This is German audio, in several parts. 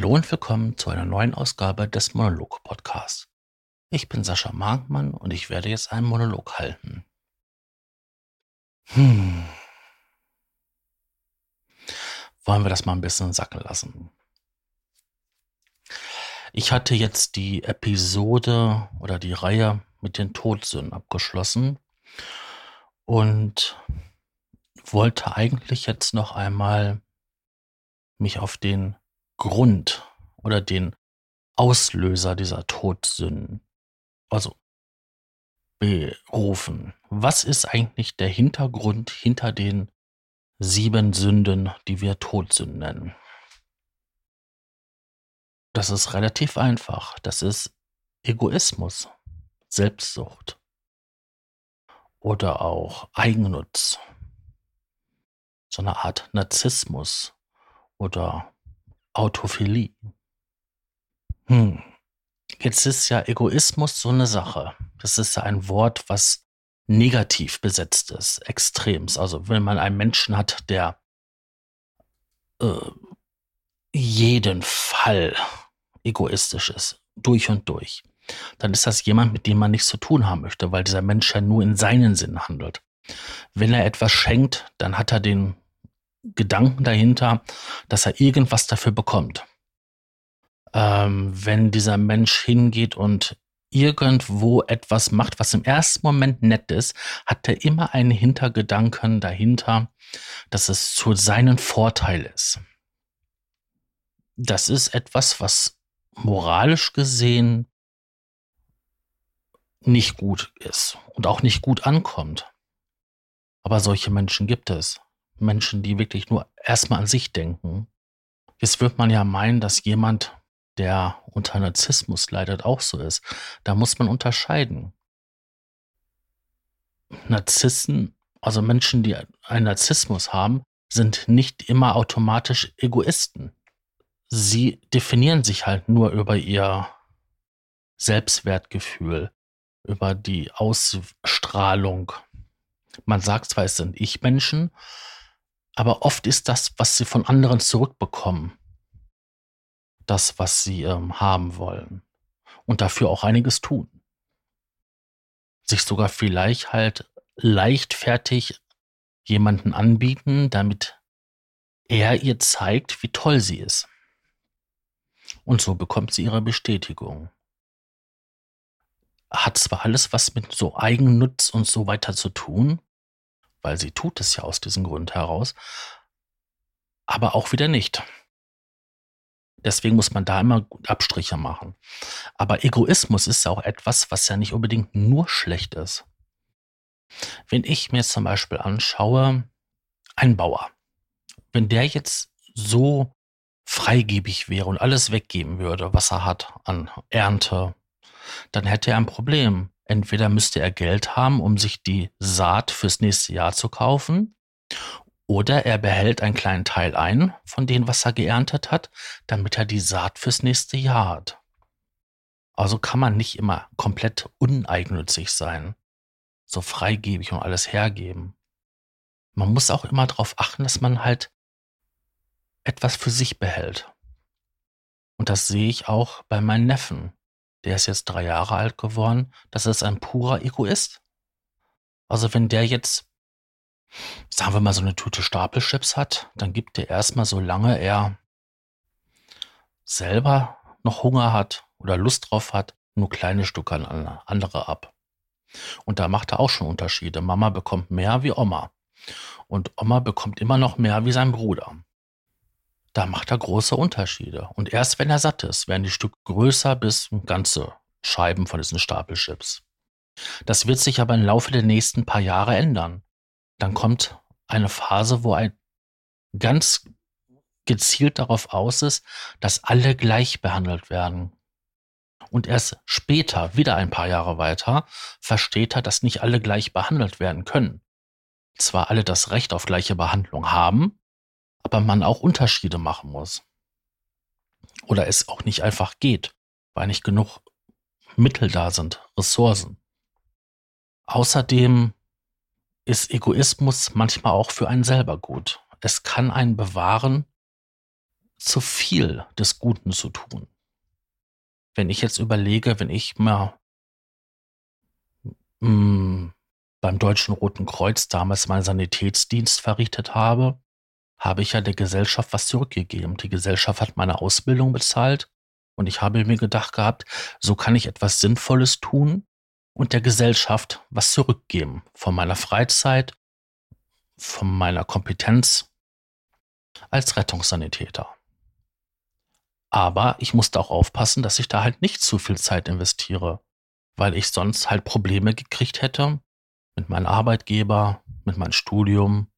Hallo und willkommen zu einer neuen Ausgabe des Monolog-Podcasts. Ich bin Sascha Markmann und ich werde jetzt einen Monolog halten. Hm. Wollen wir das mal ein bisschen sacken lassen? Ich hatte jetzt die Episode oder die Reihe mit den Todsünden abgeschlossen und wollte eigentlich jetzt noch einmal mich auf den Grund oder den Auslöser dieser Todsünden, also berufen. Was ist eigentlich der Hintergrund hinter den sieben Sünden, die wir Todsünden nennen? Das ist relativ einfach. Das ist Egoismus, Selbstsucht oder auch Eigennutz, so eine Art Narzissmus oder Autophilie. Hm. Jetzt ist ja Egoismus so eine Sache. Das ist ja ein Wort, was negativ besetzt ist, extremst. Also wenn man einen Menschen hat, der äh, jeden Fall egoistisch ist, durch und durch, dann ist das jemand, mit dem man nichts zu tun haben möchte, weil dieser Mensch ja nur in seinen Sinn handelt. Wenn er etwas schenkt, dann hat er den Gedanken dahinter, dass er irgendwas dafür bekommt. Ähm, wenn dieser Mensch hingeht und irgendwo etwas macht, was im ersten Moment nett ist, hat er immer einen Hintergedanken dahinter, dass es zu seinem Vorteil ist. Das ist etwas, was moralisch gesehen nicht gut ist und auch nicht gut ankommt. Aber solche Menschen gibt es. Menschen, die wirklich nur erstmal an sich denken. Jetzt wird man ja meinen, dass jemand, der unter Narzissmus leidet, auch so ist. Da muss man unterscheiden. Narzissen, also Menschen, die einen Narzissmus haben, sind nicht immer automatisch Egoisten. Sie definieren sich halt nur über ihr Selbstwertgefühl, über die Ausstrahlung. Man sagt zwar, es sind Ich-Menschen, aber oft ist das, was sie von anderen zurückbekommen, das, was sie ähm, haben wollen. Und dafür auch einiges tun. Sich sogar vielleicht halt leichtfertig jemanden anbieten, damit er ihr zeigt, wie toll sie ist. Und so bekommt sie ihre Bestätigung. Hat zwar alles was mit so Eigennutz und so weiter zu tun, weil sie tut es ja aus diesem Grund heraus, aber auch wieder nicht. Deswegen muss man da immer Abstriche machen. Aber Egoismus ist auch etwas, was ja nicht unbedingt nur schlecht ist. Wenn ich mir zum Beispiel anschaue, ein Bauer, wenn der jetzt so freigebig wäre und alles weggeben würde, was er hat an Ernte, dann hätte er ein Problem. Entweder müsste er Geld haben, um sich die Saat fürs nächste Jahr zu kaufen, oder er behält einen kleinen Teil ein von dem, was er geerntet hat, damit er die Saat fürs nächste Jahr hat. Also kann man nicht immer komplett uneigennützig sein, so freigebig und alles hergeben. Man muss auch immer darauf achten, dass man halt etwas für sich behält. Und das sehe ich auch bei meinen Neffen der ist jetzt drei Jahre alt geworden, das ist ein purer Egoist. Also wenn der jetzt, sagen wir mal, so eine Tüte Stapelchips hat, dann gibt er erstmal, solange er selber noch Hunger hat oder Lust drauf hat, nur kleine Stücke an andere ab. Und da macht er auch schon Unterschiede. Mama bekommt mehr wie Oma. Und Oma bekommt immer noch mehr wie sein Bruder da macht er große Unterschiede. Und erst wenn er satt ist, werden die Stücke größer bis ganze Scheiben von diesen Stapelchips. Das wird sich aber im Laufe der nächsten paar Jahre ändern. Dann kommt eine Phase, wo ein ganz gezielt darauf aus ist, dass alle gleich behandelt werden. Und erst später, wieder ein paar Jahre weiter, versteht er, dass nicht alle gleich behandelt werden können. Zwar alle das Recht auf gleiche Behandlung haben, aber man auch Unterschiede machen muss. Oder es auch nicht einfach geht, weil nicht genug Mittel da sind, Ressourcen. Außerdem ist Egoismus manchmal auch für einen selber gut. Es kann einen bewahren, zu viel des Guten zu tun. Wenn ich jetzt überlege, wenn ich mal mm, beim Deutschen Roten Kreuz damals meinen Sanitätsdienst verrichtet habe, habe ich ja der Gesellschaft was zurückgegeben. Die Gesellschaft hat meine Ausbildung bezahlt und ich habe mir gedacht gehabt, so kann ich etwas Sinnvolles tun und der Gesellschaft was zurückgeben. Von meiner Freizeit, von meiner Kompetenz als Rettungssanitäter. Aber ich musste auch aufpassen, dass ich da halt nicht zu viel Zeit investiere, weil ich sonst halt Probleme gekriegt hätte mit meinem Arbeitgeber, mit meinem Studium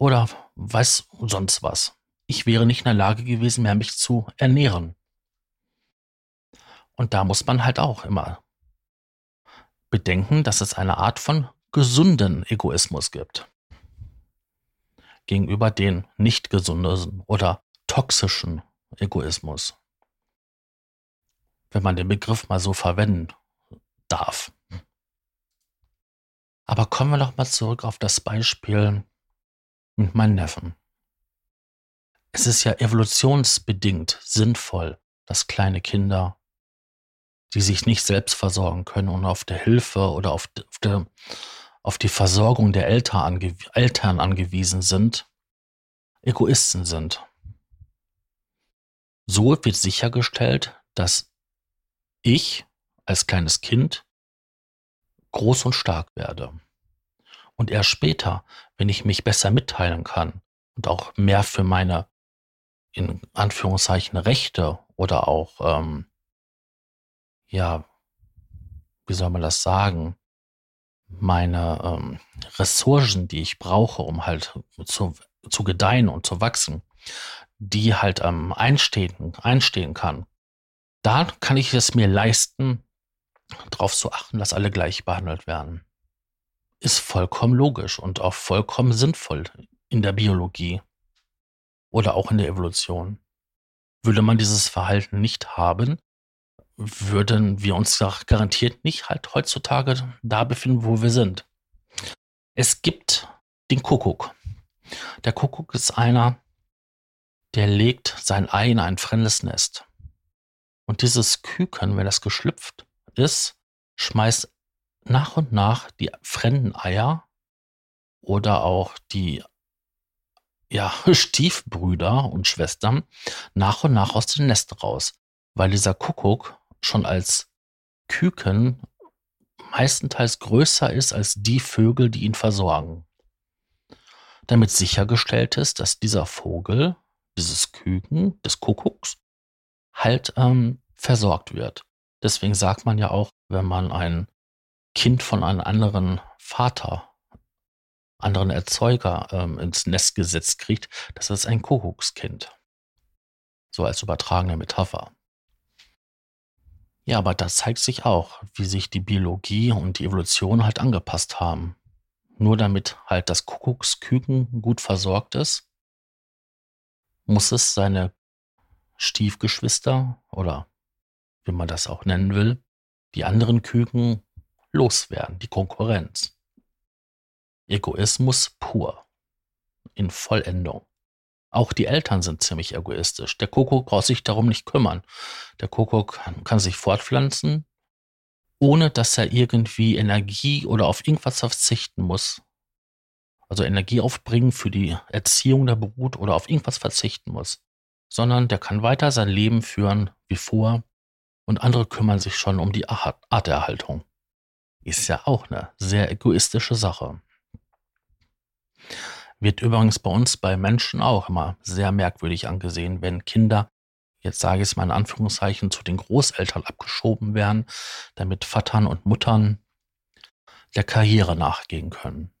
oder weiß sonst was. Ich wäre nicht in der Lage gewesen, mehr mich zu ernähren. Und da muss man halt auch immer bedenken, dass es eine Art von gesunden Egoismus gibt. Gegenüber den nicht gesunden oder toxischen Egoismus. Wenn man den Begriff mal so verwenden darf. Aber kommen wir doch mal zurück auf das Beispiel mit meinem Neffen. Es ist ja evolutionsbedingt sinnvoll, dass kleine Kinder, die sich nicht selbst versorgen können und auf der Hilfe oder auf, der, auf die Versorgung der Eltern angewiesen sind, Egoisten sind. So wird sichergestellt, dass ich als kleines Kind groß und stark werde. Und erst später, wenn ich mich besser mitteilen kann und auch mehr für meine, in Anführungszeichen, Rechte oder auch, ähm, ja, wie soll man das sagen, meine ähm, Ressourcen, die ich brauche, um halt zu, zu gedeihen und zu wachsen, die halt ähm, einstehen, einstehen kann, da kann ich es mir leisten, darauf zu achten, dass alle gleich behandelt werden. Ist vollkommen logisch und auch vollkommen sinnvoll in der Biologie oder auch in der Evolution. Würde man dieses Verhalten nicht haben, würden wir uns garantiert nicht halt heutzutage da befinden, wo wir sind. Es gibt den Kuckuck. Der Kuckuck ist einer, der legt sein Ei in ein fremdes Nest. Und dieses Küken, wenn das geschlüpft ist, schmeißt nach und nach die fremden Eier oder auch die ja, Stiefbrüder und Schwestern nach und nach aus dem Nest raus, weil dieser Kuckuck schon als Küken meistenteils größer ist als die Vögel, die ihn versorgen. Damit sichergestellt ist, dass dieser Vogel dieses Küken des Kuckucks halt ähm, versorgt wird. Deswegen sagt man ja auch, wenn man ein Kind von einem anderen Vater, anderen Erzeuger ähm, ins Nest gesetzt kriegt, das ist ein Kuckuckskind. So als übertragene Metapher. Ja, aber das zeigt sich auch, wie sich die Biologie und die Evolution halt angepasst haben. Nur damit halt das Kuckucksküken gut versorgt ist, muss es seine Stiefgeschwister oder wie man das auch nennen will, die anderen Küken loswerden, die Konkurrenz. Egoismus pur, in Vollendung. Auch die Eltern sind ziemlich egoistisch. Der Kuckuck braucht sich darum nicht kümmern. Der Kuckuck kann sich fortpflanzen, ohne dass er irgendwie Energie oder auf irgendwas verzichten muss. Also Energie aufbringen für die Erziehung der Brut oder auf irgendwas verzichten muss sondern der kann weiter sein Leben führen wie vor und andere kümmern sich schon um die Arterhaltung. Ist ja auch eine sehr egoistische Sache. Wird übrigens bei uns bei Menschen auch immer sehr merkwürdig angesehen, wenn Kinder, jetzt sage ich es mal in Anführungszeichen, zu den Großeltern abgeschoben werden, damit Vatern und Muttern der Karriere nachgehen können.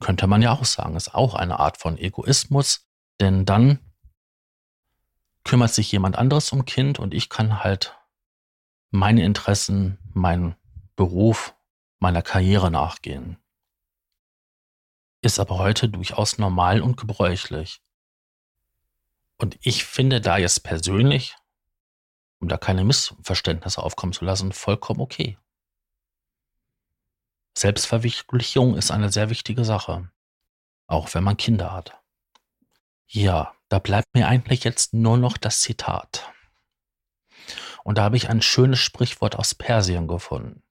Könnte man ja auch sagen, ist auch eine Art von Egoismus, denn dann kümmert sich jemand anderes um Kind und ich kann halt meine Interessen, meinen Beruf, meiner Karriere nachgehen. Ist aber heute durchaus normal und gebräuchlich. Und ich finde da jetzt persönlich, um da keine Missverständnisse aufkommen zu lassen, vollkommen okay. Selbstverwirklichung ist eine sehr wichtige Sache, auch wenn man Kinder hat. Ja, Da bleibt mir eigentlich jetzt nur noch das Zitat. Und da habe ich ein schönes Sprichwort aus Persien gefunden.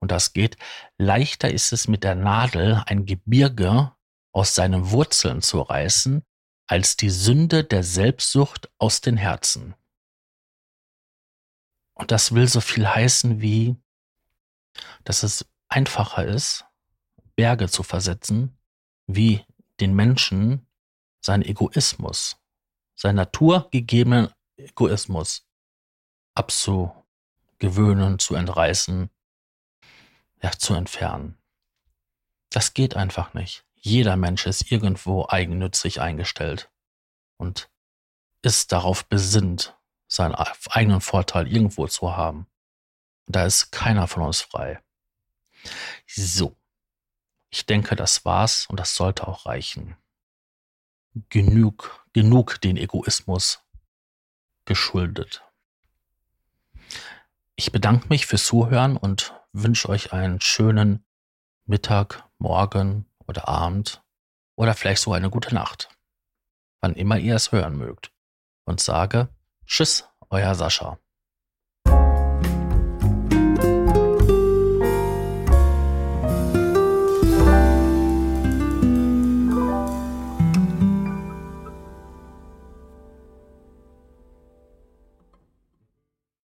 Und das geht, leichter ist es mit der Nadel ein Gebirge aus seinen Wurzeln zu reißen, als die Sünde der Selbstsucht aus den Herzen. Und das will so viel heißen wie, dass es einfacher ist, Berge zu versetzen, wie den Menschen sein Egoismus, sein naturgegebenen Egoismus abzugewöhnen, zu entreißen, ja, zu entfernen. Das geht einfach nicht. Jeder Mensch ist irgendwo eigennützig eingestellt und ist darauf besinnt, seinen eigenen Vorteil irgendwo zu haben. Da ist keiner von uns frei. So. Ich denke, das war's und das sollte auch reichen. Genug, genug den Egoismus geschuldet. Ich bedanke mich fürs Zuhören und wünsche euch einen schönen Mittag, Morgen oder Abend oder vielleicht so eine gute Nacht, wann immer ihr es hören mögt. Und sage Tschüss, euer Sascha.